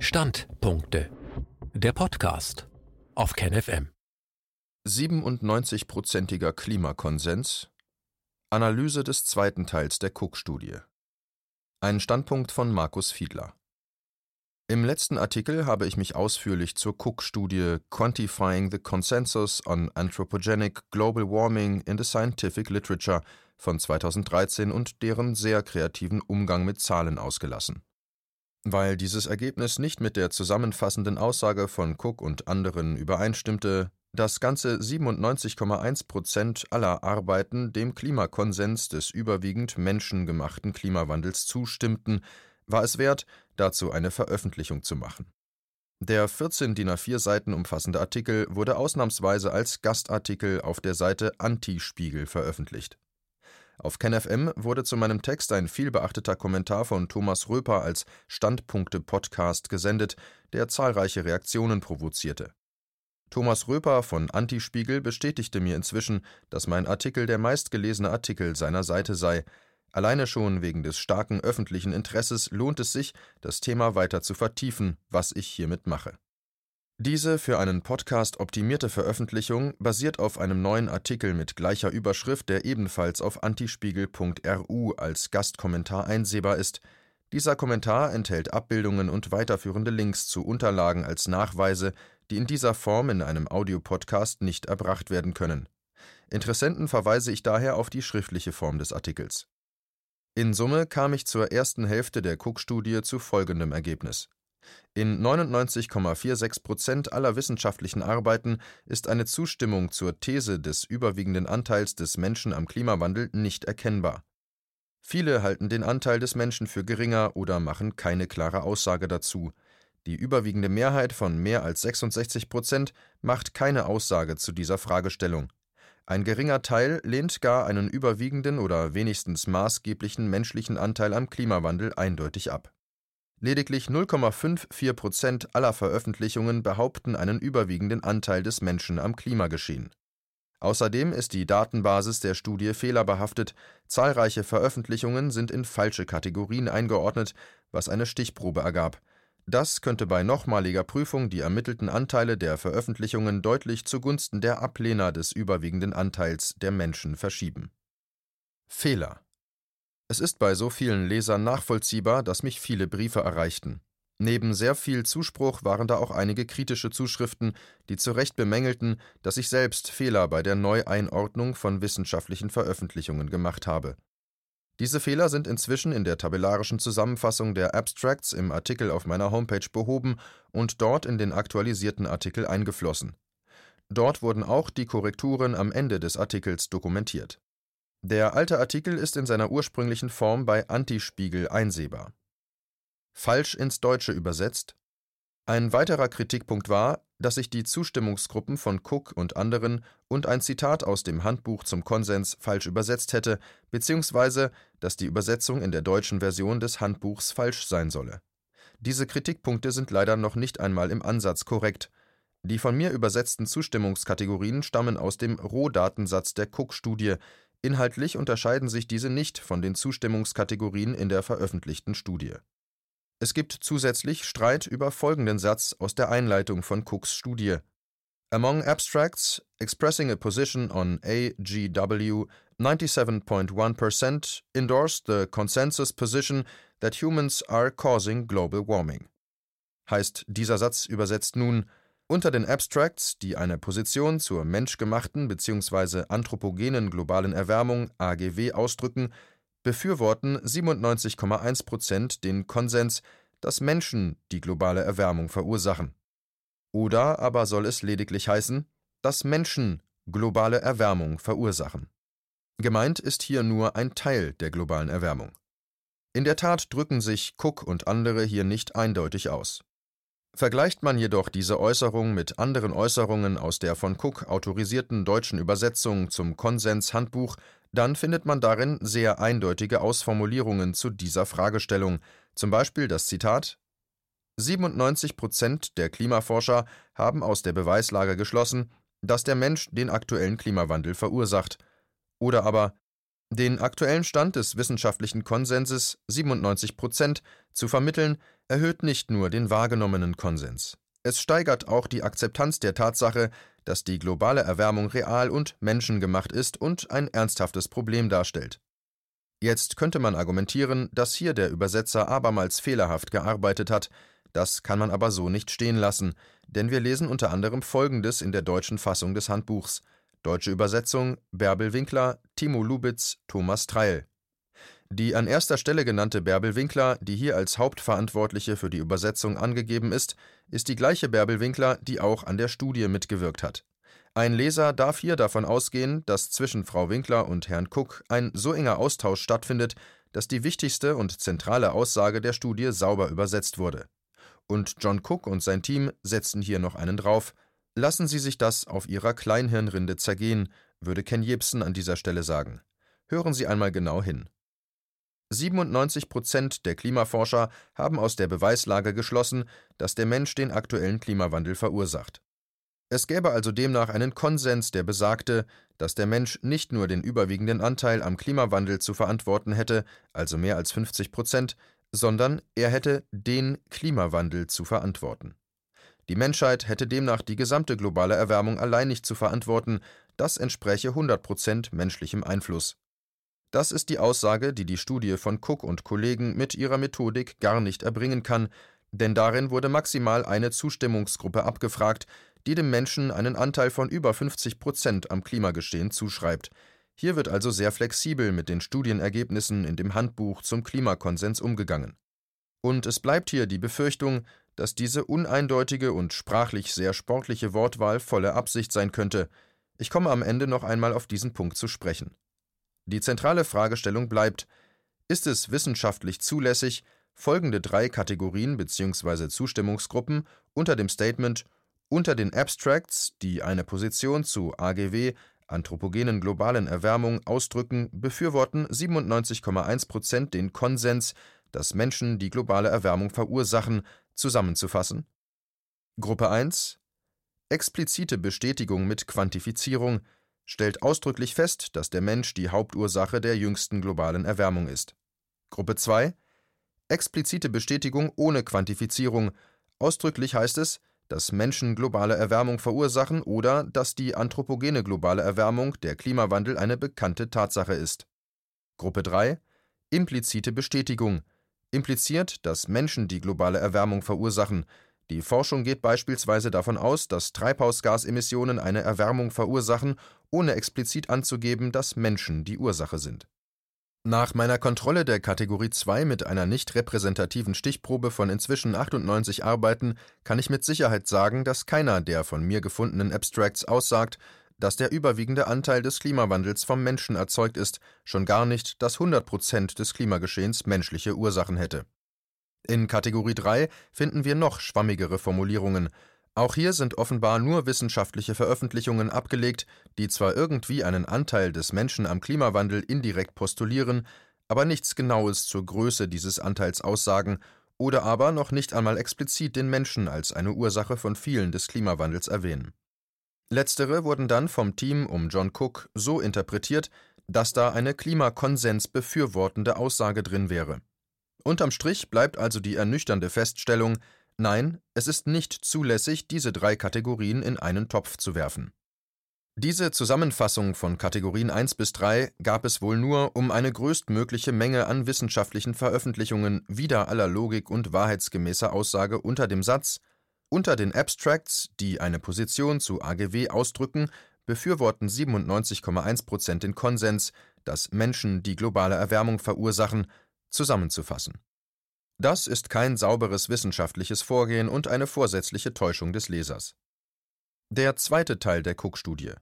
Standpunkte. Der Podcast auf KenFM. 97-prozentiger Klimakonsens. Analyse des zweiten Teils der Cook-Studie. Ein Standpunkt von Markus Fiedler. Im letzten Artikel habe ich mich ausführlich zur Cook-Studie Quantifying the Consensus on Anthropogenic Global Warming in the Scientific Literature von 2013 und deren sehr kreativen Umgang mit Zahlen ausgelassen. Weil dieses Ergebnis nicht mit der zusammenfassenden Aussage von Cook und anderen übereinstimmte, dass ganze 97,1 Prozent aller Arbeiten dem Klimakonsens des überwiegend menschengemachten Klimawandels zustimmten, war es wert, dazu eine Veröffentlichung zu machen. Der 14 DIN A4 Seiten umfassende Artikel wurde ausnahmsweise als Gastartikel auf der Seite Antispiegel veröffentlicht. Auf KenFM wurde zu meinem Text ein vielbeachteter Kommentar von Thomas Röper als Standpunkte-Podcast gesendet, der zahlreiche Reaktionen provozierte. Thomas Röper von Antispiegel bestätigte mir inzwischen, dass mein Artikel der meistgelesene Artikel seiner Seite sei. Alleine schon wegen des starken öffentlichen Interesses lohnt es sich, das Thema weiter zu vertiefen, was ich hiermit mache. Diese für einen Podcast optimierte Veröffentlichung basiert auf einem neuen Artikel mit gleicher Überschrift, der ebenfalls auf antispiegel.ru als Gastkommentar einsehbar ist. Dieser Kommentar enthält Abbildungen und weiterführende Links zu Unterlagen als Nachweise, die in dieser Form in einem Audiopodcast nicht erbracht werden können. Interessenten verweise ich daher auf die schriftliche Form des Artikels. In Summe kam ich zur ersten Hälfte der Cook-Studie zu folgendem Ergebnis. In 99,46 Prozent aller wissenschaftlichen Arbeiten ist eine Zustimmung zur These des überwiegenden Anteils des Menschen am Klimawandel nicht erkennbar. Viele halten den Anteil des Menschen für geringer oder machen keine klare Aussage dazu. Die überwiegende Mehrheit von mehr als 66 Prozent macht keine Aussage zu dieser Fragestellung. Ein geringer Teil lehnt gar einen überwiegenden oder wenigstens maßgeblichen menschlichen Anteil am Klimawandel eindeutig ab. Lediglich 0,54 Prozent aller Veröffentlichungen behaupten einen überwiegenden Anteil des Menschen am Klimageschehen. Außerdem ist die Datenbasis der Studie fehlerbehaftet, zahlreiche Veröffentlichungen sind in falsche Kategorien eingeordnet, was eine Stichprobe ergab. Das könnte bei nochmaliger Prüfung die ermittelten Anteile der Veröffentlichungen deutlich zugunsten der Ablehner des überwiegenden Anteils der Menschen verschieben. Fehler es ist bei so vielen Lesern nachvollziehbar, dass mich viele Briefe erreichten. Neben sehr viel Zuspruch waren da auch einige kritische Zuschriften, die zu Recht bemängelten, dass ich selbst Fehler bei der Neueinordnung von wissenschaftlichen Veröffentlichungen gemacht habe. Diese Fehler sind inzwischen in der tabellarischen Zusammenfassung der Abstracts im Artikel auf meiner Homepage behoben und dort in den aktualisierten Artikel eingeflossen. Dort wurden auch die Korrekturen am Ende des Artikels dokumentiert. Der alte Artikel ist in seiner ursprünglichen Form bei Antispiegel einsehbar. Falsch ins Deutsche übersetzt. Ein weiterer Kritikpunkt war, dass sich die Zustimmungsgruppen von Cook und anderen und ein Zitat aus dem Handbuch zum Konsens falsch übersetzt hätte, beziehungsweise dass die Übersetzung in der deutschen Version des Handbuchs falsch sein solle. Diese Kritikpunkte sind leider noch nicht einmal im Ansatz korrekt. Die von mir übersetzten Zustimmungskategorien stammen aus dem Rohdatensatz der Cook-Studie, Inhaltlich unterscheiden sich diese nicht von den Zustimmungskategorien in der veröffentlichten Studie. Es gibt zusätzlich Streit über folgenden Satz aus der Einleitung von Cooks Studie. Among abstracts expressing a position on AGW, 97.1% endorsed the consensus position that humans are causing global warming. Heißt dieser Satz übersetzt nun, unter den Abstracts, die eine Position zur menschgemachten bzw. anthropogenen globalen Erwärmung AGW ausdrücken, befürworten 97,1 Prozent den Konsens, dass Menschen die globale Erwärmung verursachen. Oder aber soll es lediglich heißen, dass Menschen globale Erwärmung verursachen. Gemeint ist hier nur ein Teil der globalen Erwärmung. In der Tat drücken sich Cook und andere hier nicht eindeutig aus. Vergleicht man jedoch diese Äußerung mit anderen Äußerungen aus der von Cook autorisierten deutschen Übersetzung zum Konsenshandbuch, dann findet man darin sehr eindeutige Ausformulierungen zu dieser Fragestellung, zum Beispiel das Zitat 97 Prozent der Klimaforscher haben aus der Beweislage geschlossen, dass der Mensch den aktuellen Klimawandel verursacht, oder aber den aktuellen Stand des wissenschaftlichen Konsenses 97 Prozent zu vermitteln, erhöht nicht nur den wahrgenommenen Konsens. Es steigert auch die Akzeptanz der Tatsache, dass die globale Erwärmung real und menschengemacht ist und ein ernsthaftes Problem darstellt. Jetzt könnte man argumentieren, dass hier der Übersetzer abermals fehlerhaft gearbeitet hat, das kann man aber so nicht stehen lassen, denn wir lesen unter anderem Folgendes in der deutschen Fassung des Handbuchs. Deutsche Übersetzung Bärbel Winkler, Timo Lubitz, Thomas Treil. Die an erster Stelle genannte Bärbel Winkler, die hier als Hauptverantwortliche für die Übersetzung angegeben ist, ist die gleiche Bärbel Winkler, die auch an der Studie mitgewirkt hat. Ein Leser darf hier davon ausgehen, dass zwischen Frau Winkler und Herrn Cook ein so enger Austausch stattfindet, dass die wichtigste und zentrale Aussage der Studie sauber übersetzt wurde. Und John Cook und sein Team setzten hier noch einen drauf. Lassen Sie sich das auf Ihrer Kleinhirnrinde zergehen, würde Ken Jebsen an dieser Stelle sagen. Hören Sie einmal genau hin. 97 Prozent der Klimaforscher haben aus der Beweislage geschlossen, dass der Mensch den aktuellen Klimawandel verursacht. Es gäbe also demnach einen Konsens, der besagte, dass der Mensch nicht nur den überwiegenden Anteil am Klimawandel zu verantworten hätte, also mehr als 50 Prozent, sondern er hätte den Klimawandel zu verantworten. Die Menschheit hätte demnach die gesamte globale Erwärmung allein nicht zu verantworten, das entspräche 100 Prozent menschlichem Einfluss. Das ist die Aussage, die die Studie von Cook und Kollegen mit ihrer Methodik gar nicht erbringen kann, denn darin wurde maximal eine Zustimmungsgruppe abgefragt, die dem Menschen einen Anteil von über 50 Prozent am Klimageschehen zuschreibt. Hier wird also sehr flexibel mit den Studienergebnissen in dem Handbuch zum Klimakonsens umgegangen. Und es bleibt hier die Befürchtung, dass diese uneindeutige und sprachlich sehr sportliche Wortwahl volle Absicht sein könnte. Ich komme am Ende noch einmal auf diesen Punkt zu sprechen. Die zentrale Fragestellung bleibt: Ist es wissenschaftlich zulässig, folgende drei Kategorien bzw. Zustimmungsgruppen unter dem Statement unter den Abstracts, die eine Position zu AGW anthropogenen globalen Erwärmung ausdrücken, befürworten 97,1 Prozent den Konsens, dass Menschen die globale Erwärmung verursachen, zusammenzufassen? Gruppe 1 Explizite Bestätigung mit Quantifizierung stellt ausdrücklich fest, dass der Mensch die Hauptursache der jüngsten globalen Erwärmung ist. Gruppe 2 Explizite Bestätigung ohne Quantifizierung. Ausdrücklich heißt es, dass Menschen globale Erwärmung verursachen oder dass die anthropogene globale Erwärmung, der Klimawandel, eine bekannte Tatsache ist. Gruppe 3 Implizite Bestätigung impliziert, dass Menschen die globale Erwärmung verursachen, die Forschung geht beispielsweise davon aus, dass Treibhausgasemissionen eine Erwärmung verursachen, ohne explizit anzugeben, dass Menschen die Ursache sind. Nach meiner Kontrolle der Kategorie 2 mit einer nicht repräsentativen Stichprobe von inzwischen 98 Arbeiten kann ich mit Sicherheit sagen, dass keiner der von mir gefundenen Abstracts aussagt, dass der überwiegende Anteil des Klimawandels vom Menschen erzeugt ist, schon gar nicht, dass 100 Prozent des Klimageschehens menschliche Ursachen hätte. In Kategorie 3 finden wir noch schwammigere Formulierungen. Auch hier sind offenbar nur wissenschaftliche Veröffentlichungen abgelegt, die zwar irgendwie einen Anteil des Menschen am Klimawandel indirekt postulieren, aber nichts Genaues zur Größe dieses Anteils aussagen oder aber noch nicht einmal explizit den Menschen als eine Ursache von vielen des Klimawandels erwähnen. Letztere wurden dann vom Team um John Cook so interpretiert, dass da eine Klimakonsens befürwortende Aussage drin wäre. Unterm Strich bleibt also die ernüchternde Feststellung, nein, es ist nicht zulässig, diese drei Kategorien in einen Topf zu werfen. Diese Zusammenfassung von Kategorien 1 bis 3 gab es wohl nur, um eine größtmögliche Menge an wissenschaftlichen Veröffentlichungen wider aller Logik und wahrheitsgemäßer Aussage unter dem Satz unter den Abstracts, die eine Position zu AGW ausdrücken, befürworten 97,1 Prozent den Konsens, dass Menschen die globale Erwärmung verursachen, zusammenzufassen. Das ist kein sauberes wissenschaftliches Vorgehen und eine vorsätzliche Täuschung des Lesers. Der zweite Teil der Cook-Studie.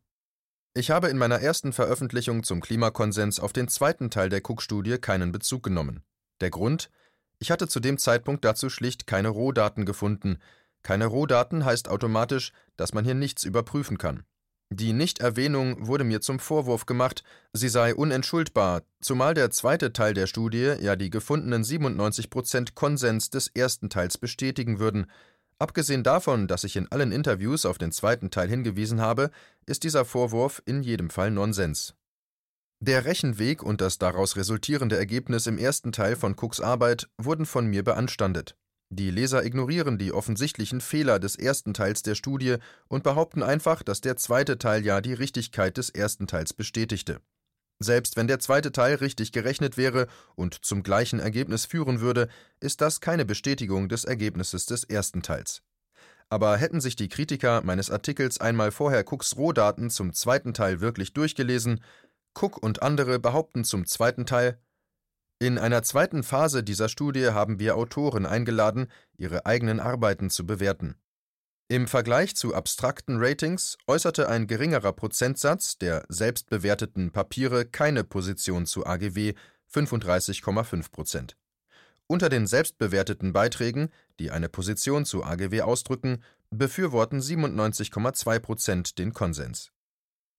Ich habe in meiner ersten Veröffentlichung zum Klimakonsens auf den zweiten Teil der Cook-Studie keinen Bezug genommen. Der Grund? Ich hatte zu dem Zeitpunkt dazu schlicht keine Rohdaten gefunden. Keine Rohdaten heißt automatisch, dass man hier nichts überprüfen kann. Die Nichterwähnung wurde mir zum Vorwurf gemacht, sie sei unentschuldbar, zumal der zweite Teil der Studie ja die gefundenen 97 Prozent Konsens des ersten Teils bestätigen würden. Abgesehen davon, dass ich in allen Interviews auf den zweiten Teil hingewiesen habe, ist dieser Vorwurf in jedem Fall Nonsens. Der Rechenweg und das daraus resultierende Ergebnis im ersten Teil von Cooks Arbeit wurden von mir beanstandet. Die Leser ignorieren die offensichtlichen Fehler des ersten Teils der Studie und behaupten einfach, dass der zweite Teil ja die Richtigkeit des ersten Teils bestätigte. Selbst wenn der zweite Teil richtig gerechnet wäre und zum gleichen Ergebnis führen würde, ist das keine Bestätigung des Ergebnisses des ersten Teils. Aber hätten sich die Kritiker meines Artikels einmal vorher Cooks Rohdaten zum zweiten Teil wirklich durchgelesen, Cook und andere behaupten zum zweiten Teil, in einer zweiten Phase dieser Studie haben wir Autoren eingeladen, ihre eigenen Arbeiten zu bewerten. Im Vergleich zu abstrakten Ratings äußerte ein geringerer Prozentsatz der selbstbewerteten Papiere keine Position zu AGW (35,5 Prozent). Unter den selbstbewerteten Beiträgen, die eine Position zu AGW ausdrücken, befürworten 97,2 Prozent den Konsens.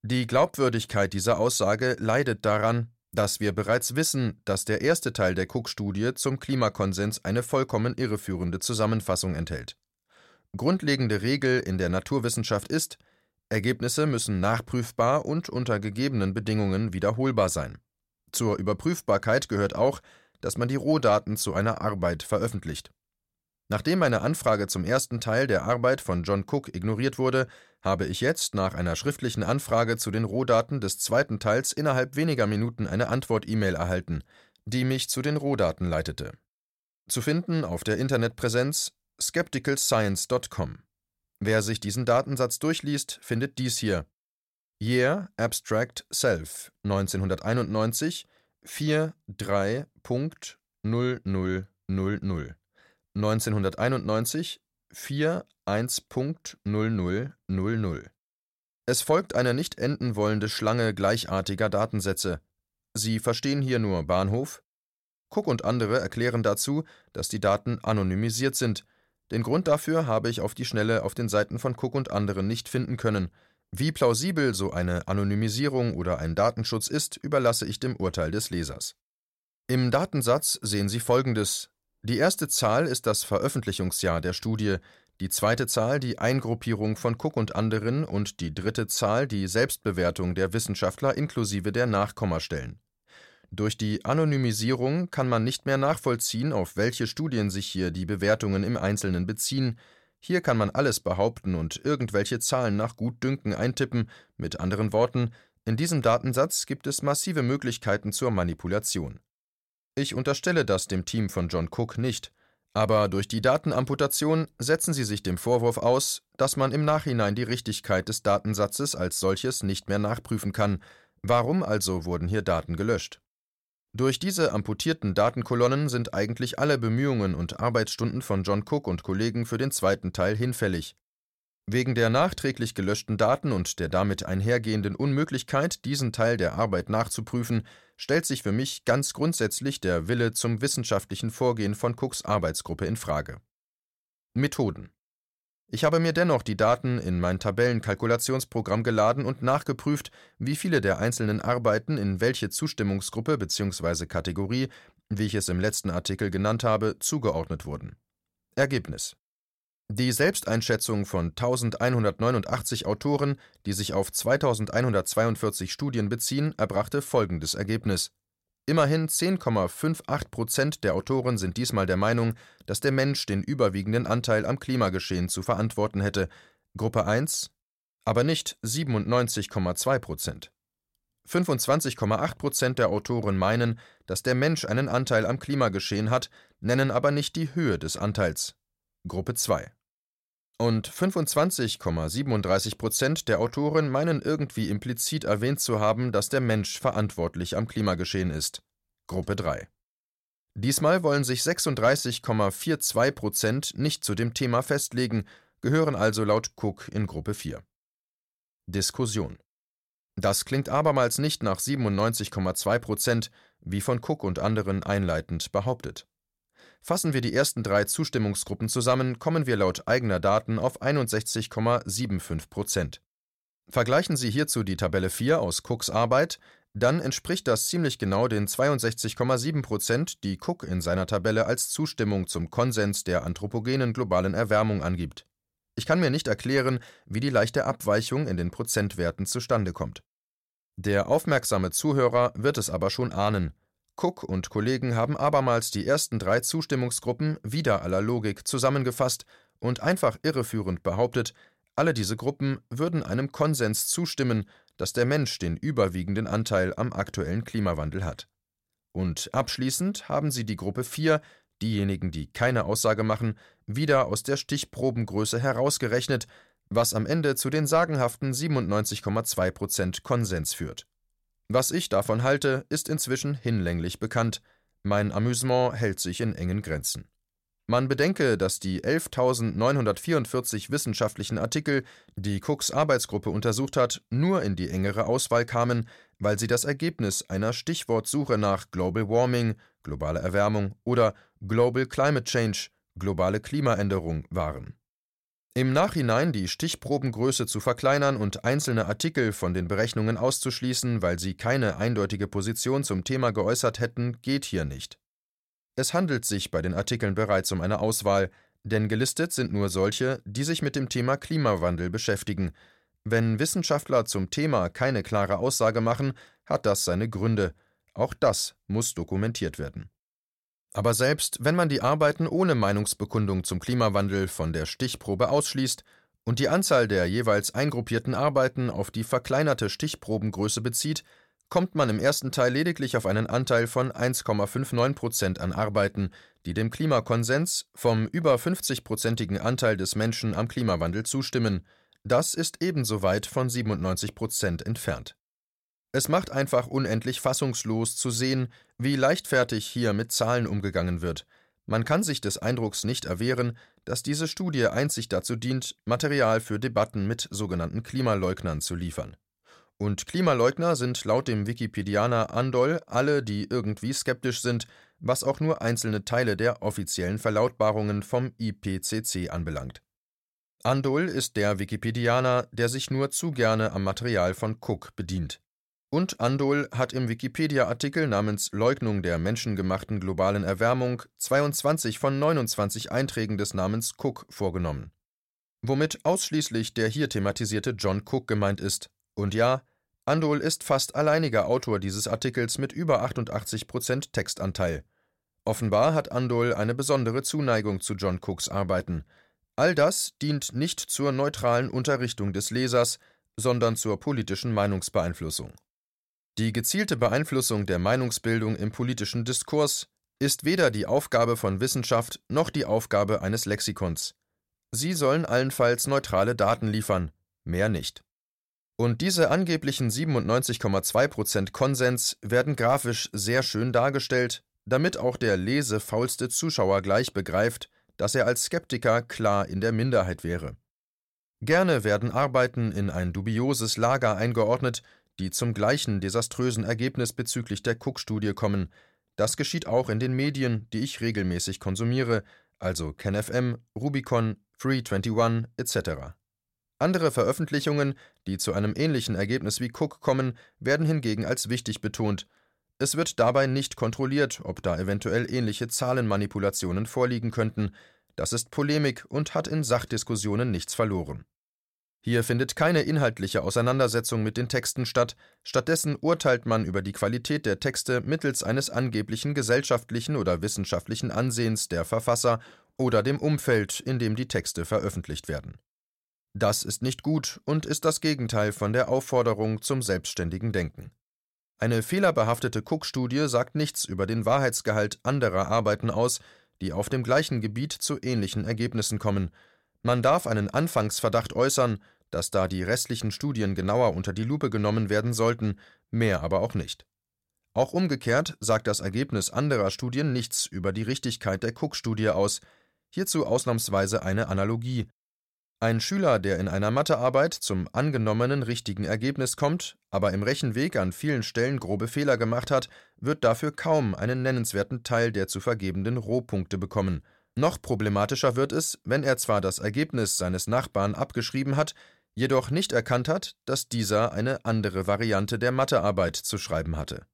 Die Glaubwürdigkeit dieser Aussage leidet daran dass wir bereits wissen, dass der erste Teil der Cook-Studie zum Klimakonsens eine vollkommen irreführende Zusammenfassung enthält. Grundlegende Regel in der Naturwissenschaft ist, Ergebnisse müssen nachprüfbar und unter gegebenen Bedingungen wiederholbar sein. Zur Überprüfbarkeit gehört auch, dass man die Rohdaten zu einer Arbeit veröffentlicht. Nachdem meine Anfrage zum ersten Teil der Arbeit von John Cook ignoriert wurde, habe ich jetzt nach einer schriftlichen Anfrage zu den Rohdaten des zweiten Teils innerhalb weniger Minuten eine Antwort-E-Mail erhalten, die mich zu den Rohdaten leitete. Zu finden auf der Internetpräsenz skepticalscience.com. Wer sich diesen Datensatz durchliest, findet dies hier. Year Abstract Self 1991 43.0000 1991 41.0000. Es folgt eine nicht enden wollende Schlange gleichartiger Datensätze. Sie verstehen hier nur Bahnhof. Cook und andere erklären dazu, dass die Daten anonymisiert sind. Den Grund dafür habe ich auf die Schnelle auf den Seiten von Cook und anderen nicht finden können. Wie plausibel so eine Anonymisierung oder ein Datenschutz ist, überlasse ich dem Urteil des Lesers. Im Datensatz sehen Sie folgendes die erste Zahl ist das Veröffentlichungsjahr der Studie, die zweite Zahl die Eingruppierung von Cook und anderen und die dritte Zahl die Selbstbewertung der Wissenschaftler inklusive der Nachkommastellen. Durch die Anonymisierung kann man nicht mehr nachvollziehen, auf welche Studien sich hier die Bewertungen im Einzelnen beziehen. Hier kann man alles behaupten und irgendwelche Zahlen nach Gutdünken eintippen, mit anderen Worten, in diesem Datensatz gibt es massive Möglichkeiten zur Manipulation. Ich unterstelle das dem Team von John Cook nicht, aber durch die Datenamputation setzen sie sich dem Vorwurf aus, dass man im Nachhinein die Richtigkeit des Datensatzes als solches nicht mehr nachprüfen kann. Warum also wurden hier Daten gelöscht? Durch diese amputierten Datenkolonnen sind eigentlich alle Bemühungen und Arbeitsstunden von John Cook und Kollegen für den zweiten Teil hinfällig. Wegen der nachträglich gelöschten Daten und der damit einhergehenden Unmöglichkeit, diesen Teil der Arbeit nachzuprüfen, stellt sich für mich ganz grundsätzlich der Wille zum wissenschaftlichen Vorgehen von Cooks Arbeitsgruppe in Frage. Methoden Ich habe mir dennoch die Daten in mein Tabellenkalkulationsprogramm geladen und nachgeprüft, wie viele der einzelnen Arbeiten in welche Zustimmungsgruppe bzw. Kategorie, wie ich es im letzten Artikel genannt habe, zugeordnet wurden. Ergebnis die Selbsteinschätzung von 1189 Autoren, die sich auf 2142 Studien beziehen, erbrachte folgendes Ergebnis: Immerhin 10,58 Prozent der Autoren sind diesmal der Meinung, dass der Mensch den überwiegenden Anteil am Klimageschehen zu verantworten hätte, Gruppe 1 aber nicht 97,2 Prozent. 25,8 Prozent der Autoren meinen, dass der Mensch einen Anteil am Klimageschehen hat, nennen aber nicht die Höhe des Anteils, Gruppe 2 und 25,37 Prozent der Autoren meinen irgendwie implizit erwähnt zu haben, dass der Mensch verantwortlich am Klimageschehen ist. Gruppe 3. Diesmal wollen sich 36,42 Prozent nicht zu dem Thema festlegen, gehören also laut Cook in Gruppe 4. Diskussion. Das klingt abermals nicht nach 97,2 Prozent, wie von Cook und anderen einleitend behauptet. Fassen wir die ersten drei Zustimmungsgruppen zusammen, kommen wir laut eigener Daten auf 61,75 Prozent. Vergleichen Sie hierzu die Tabelle 4 aus Cooks Arbeit, dann entspricht das ziemlich genau den 62,7 Prozent, die Cook in seiner Tabelle als Zustimmung zum Konsens der anthropogenen globalen Erwärmung angibt. Ich kann mir nicht erklären, wie die leichte Abweichung in den Prozentwerten zustande kommt. Der aufmerksame Zuhörer wird es aber schon ahnen. Cook und Kollegen haben abermals die ersten drei Zustimmungsgruppen wieder aller Logik zusammengefasst und einfach irreführend behauptet, alle diese Gruppen würden einem Konsens zustimmen, dass der Mensch den überwiegenden Anteil am aktuellen Klimawandel hat. Und abschließend haben sie die Gruppe 4, diejenigen, die keine Aussage machen, wieder aus der Stichprobengröße herausgerechnet, was am Ende zu den sagenhaften 97,2 Prozent Konsens führt. Was ich davon halte, ist inzwischen hinlänglich bekannt. Mein Amüsement hält sich in engen Grenzen. Man bedenke, dass die 11.944 wissenschaftlichen Artikel, die Cooks Arbeitsgruppe untersucht hat, nur in die engere Auswahl kamen, weil sie das Ergebnis einer Stichwortsuche nach Global Warming, globale Erwärmung oder Global Climate Change, globale Klimaänderung waren. Im Nachhinein die Stichprobengröße zu verkleinern und einzelne Artikel von den Berechnungen auszuschließen, weil sie keine eindeutige Position zum Thema geäußert hätten, geht hier nicht. Es handelt sich bei den Artikeln bereits um eine Auswahl, denn gelistet sind nur solche, die sich mit dem Thema Klimawandel beschäftigen. Wenn Wissenschaftler zum Thema keine klare Aussage machen, hat das seine Gründe. Auch das muss dokumentiert werden. Aber selbst wenn man die Arbeiten ohne Meinungsbekundung zum Klimawandel von der Stichprobe ausschließt und die Anzahl der jeweils eingruppierten Arbeiten auf die verkleinerte Stichprobengröße bezieht, kommt man im ersten Teil lediglich auf einen Anteil von 1,59 Prozent an Arbeiten, die dem Klimakonsens vom über 50-prozentigen Anteil des Menschen am Klimawandel zustimmen. Das ist ebenso weit von 97 Prozent entfernt. Es macht einfach unendlich fassungslos zu sehen, wie leichtfertig hier mit Zahlen umgegangen wird. Man kann sich des Eindrucks nicht erwehren, dass diese Studie einzig dazu dient, Material für Debatten mit sogenannten Klimaleugnern zu liefern. Und Klimaleugner sind laut dem Wikipedianer Andol alle, die irgendwie skeptisch sind, was auch nur einzelne Teile der offiziellen Verlautbarungen vom IPCC anbelangt. Andol ist der Wikipedianer, der sich nur zu gerne am Material von Cook bedient. Und Andol hat im Wikipedia-Artikel namens Leugnung der menschengemachten globalen Erwärmung 22 von 29 Einträgen des Namens Cook vorgenommen. Womit ausschließlich der hier thematisierte John Cook gemeint ist, und ja, Andol ist fast alleiniger Autor dieses Artikels mit über 88 Prozent Textanteil. Offenbar hat Andol eine besondere Zuneigung zu John Cooks Arbeiten. All das dient nicht zur neutralen Unterrichtung des Lesers, sondern zur politischen Meinungsbeeinflussung. Die gezielte Beeinflussung der Meinungsbildung im politischen Diskurs ist weder die Aufgabe von Wissenschaft noch die Aufgabe eines Lexikons. Sie sollen allenfalls neutrale Daten liefern, mehr nicht. Und diese angeblichen 97,2% Konsens werden grafisch sehr schön dargestellt, damit auch der lesefaulste Zuschauer gleich begreift, dass er als Skeptiker klar in der Minderheit wäre. Gerne werden Arbeiten in ein dubioses Lager eingeordnet, die zum gleichen desaströsen Ergebnis bezüglich der Cook-Studie kommen. Das geschieht auch in den Medien, die ich regelmäßig konsumiere, also KenFM, Rubicon, Free21 etc. Andere Veröffentlichungen, die zu einem ähnlichen Ergebnis wie Cook kommen, werden hingegen als wichtig betont. Es wird dabei nicht kontrolliert, ob da eventuell ähnliche Zahlenmanipulationen vorliegen könnten. Das ist Polemik und hat in Sachdiskussionen nichts verloren. Hier findet keine inhaltliche Auseinandersetzung mit den Texten statt, stattdessen urteilt man über die Qualität der Texte mittels eines angeblichen gesellschaftlichen oder wissenschaftlichen Ansehens der Verfasser oder dem Umfeld, in dem die Texte veröffentlicht werden. Das ist nicht gut und ist das Gegenteil von der Aufforderung zum selbstständigen Denken. Eine fehlerbehaftete Cook-Studie sagt nichts über den Wahrheitsgehalt anderer Arbeiten aus, die auf dem gleichen Gebiet zu ähnlichen Ergebnissen kommen. Man darf einen Anfangsverdacht äußern, dass da die restlichen Studien genauer unter die Lupe genommen werden sollten, mehr aber auch nicht. Auch umgekehrt sagt das Ergebnis anderer Studien nichts über die Richtigkeit der Cook-Studie aus, hierzu ausnahmsweise eine Analogie. Ein Schüler, der in einer Mathearbeit zum angenommenen richtigen Ergebnis kommt, aber im Rechenweg an vielen Stellen grobe Fehler gemacht hat, wird dafür kaum einen nennenswerten Teil der zu vergebenden Rohpunkte bekommen. Noch problematischer wird es, wenn er zwar das Ergebnis seines Nachbarn abgeschrieben hat, jedoch nicht erkannt hat, dass dieser eine andere Variante der Mathearbeit zu schreiben hatte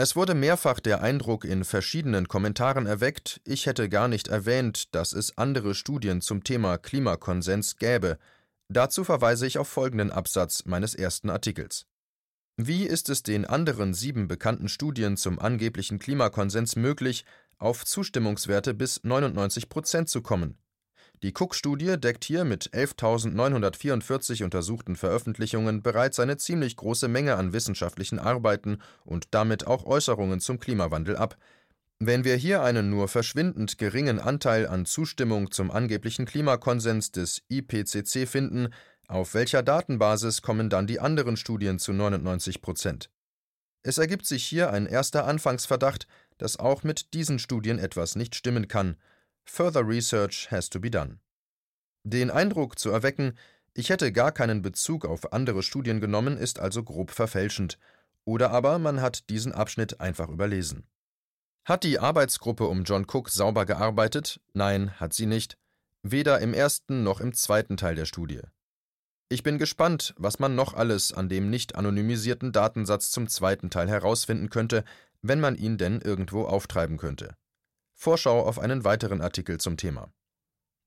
es wurde mehrfach der Eindruck in verschiedenen Kommentaren erweckt, ich hätte gar nicht erwähnt, dass es andere Studien zum Thema Klimakonsens gäbe. Dazu verweise ich auf folgenden Absatz meines ersten Artikels. Wie ist es den anderen sieben bekannten Studien zum angeblichen Klimakonsens möglich, auf Zustimmungswerte bis 99 Prozent zu kommen? Die Cook-Studie deckt hier mit 11.944 untersuchten Veröffentlichungen bereits eine ziemlich große Menge an wissenschaftlichen Arbeiten und damit auch Äußerungen zum Klimawandel ab. Wenn wir hier einen nur verschwindend geringen Anteil an Zustimmung zum angeblichen Klimakonsens des IPCC finden, auf welcher Datenbasis kommen dann die anderen Studien zu 99 Prozent? Es ergibt sich hier ein erster Anfangsverdacht, dass auch mit diesen Studien etwas nicht stimmen kann. Further research has to be done. Den Eindruck zu erwecken, ich hätte gar keinen Bezug auf andere Studien genommen, ist also grob verfälschend. Oder aber man hat diesen Abschnitt einfach überlesen. Hat die Arbeitsgruppe um John Cook sauber gearbeitet? Nein, hat sie nicht. Weder im ersten noch im zweiten Teil der Studie. Ich bin gespannt, was man noch alles an dem nicht anonymisierten Datensatz zum zweiten Teil herausfinden könnte, wenn man ihn denn irgendwo auftreiben könnte. Vorschau auf einen weiteren Artikel zum Thema.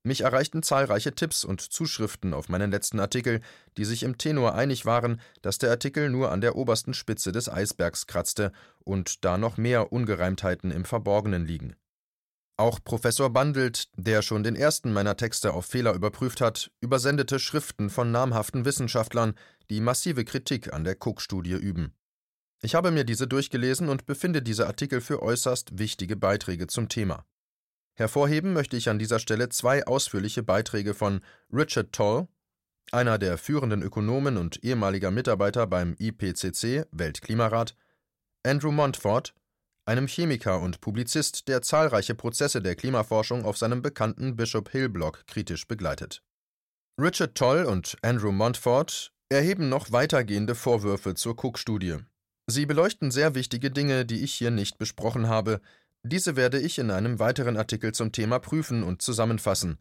Mich erreichten zahlreiche Tipps und Zuschriften auf meinen letzten Artikel, die sich im Tenor einig waren, dass der Artikel nur an der obersten Spitze des Eisbergs kratzte und da noch mehr Ungereimtheiten im Verborgenen liegen. Auch Professor Bandelt, der schon den ersten meiner Texte auf Fehler überprüft hat, übersendete Schriften von namhaften Wissenschaftlern, die massive Kritik an der Cook-Studie üben. Ich habe mir diese durchgelesen und befinde diese Artikel für äußerst wichtige Beiträge zum Thema. Hervorheben möchte ich an dieser Stelle zwei ausführliche Beiträge von Richard Toll, einer der führenden Ökonomen und ehemaliger Mitarbeiter beim IPCC Weltklimarat, Andrew Montfort, einem Chemiker und Publizist, der zahlreiche Prozesse der Klimaforschung auf seinem bekannten Bishop Hill Blog kritisch begleitet. Richard Toll und Andrew Montfort erheben noch weitergehende Vorwürfe zur Cook-Studie. Sie beleuchten sehr wichtige Dinge, die ich hier nicht besprochen habe. Diese werde ich in einem weiteren Artikel zum Thema prüfen und zusammenfassen.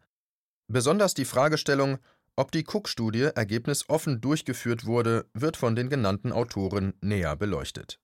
Besonders die Fragestellung, ob die Cook-Studie ergebnisoffen durchgeführt wurde, wird von den genannten Autoren näher beleuchtet